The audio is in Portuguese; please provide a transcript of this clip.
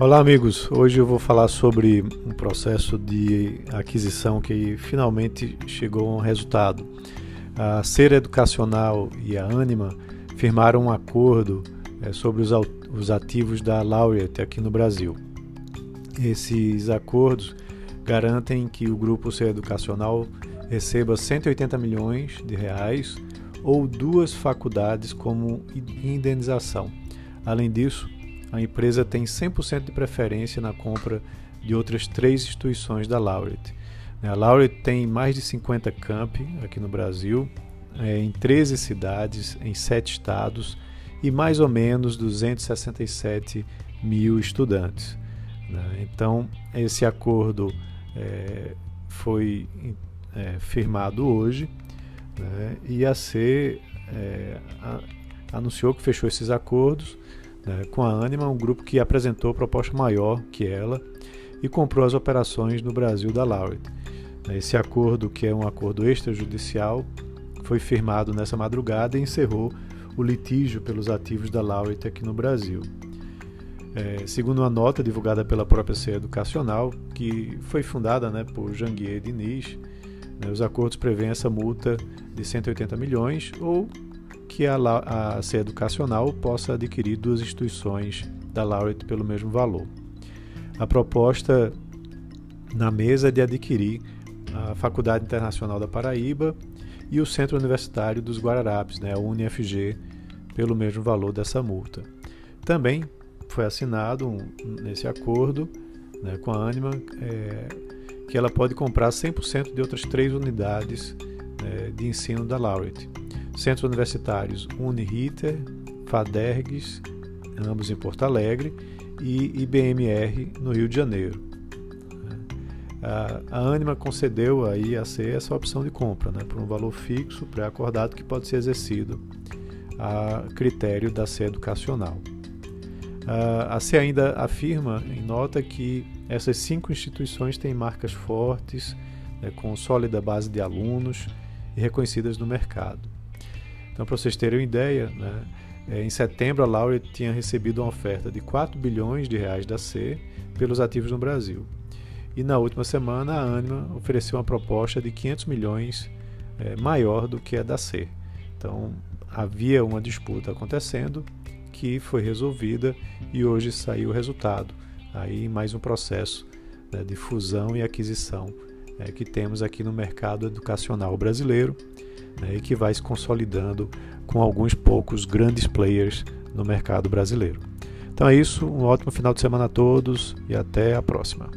Olá, amigos. Hoje eu vou falar sobre um processo de aquisição que finalmente chegou a um resultado. A Ser Educacional e a Anima firmaram um acordo é, sobre os ativos da Laureate aqui no Brasil. Esses acordos garantem que o grupo Ser Educacional receba 180 milhões de reais ou duas faculdades como indenização. Além disso, a empresa tem 100% de preferência na compra de outras três instituições da Laureate. A Laureate tem mais de 50 campi aqui no Brasil, é, em 13 cidades, em 7 estados e mais ou menos 267 mil estudantes. Né? Então, esse acordo é, foi é, firmado hoje né? e a C anunciou que fechou esses acordos né, com a Anima, um grupo que apresentou proposta maior que ela e comprou as operações no Brasil da Laureate. Esse acordo, que é um acordo extrajudicial, foi firmado nessa madrugada e encerrou o litígio pelos ativos da Laureate aqui no Brasil. É, segundo uma nota divulgada pela própria CE Educacional, que foi fundada né, por Janguier Diniz, né, os acordos prevêem essa multa de 180 milhões ou que a, a Educacional possa adquirir duas instituições da Laureate pelo mesmo valor. A proposta na mesa é de adquirir a Faculdade Internacional da Paraíba e o Centro Universitário dos Guararapes, né, a UniFG, pelo mesmo valor dessa multa. Também foi assinado um, nesse acordo né, com a Anima é, que ela pode comprar 100% de outras três unidades é, de ensino da Laureate. Centros universitários Uniriter, Fadergs, ambos em Porto Alegre, e IBMR no Rio de Janeiro. A Anima concedeu aí a C essa opção de compra, né, por um valor fixo pré-acordado que pode ser exercido a critério da C educacional. A C ainda afirma em nota que essas cinco instituições têm marcas fortes, né, com sólida base de alunos e reconhecidas no mercado. Então, para vocês terem uma ideia, né, é, em setembro a Laureate tinha recebido uma oferta de 4 bilhões de reais da C pelos ativos no Brasil. E na última semana, a Anima ofereceu uma proposta de 500 milhões é, maior do que a da C. Então, havia uma disputa acontecendo que foi resolvida e hoje saiu o resultado. Aí, mais um processo né, de fusão e aquisição é, que temos aqui no mercado educacional brasileiro né, e que vai se consolidando com alguns poucos grandes players no mercado brasileiro. Então é isso, um ótimo final de semana a todos e até a próxima.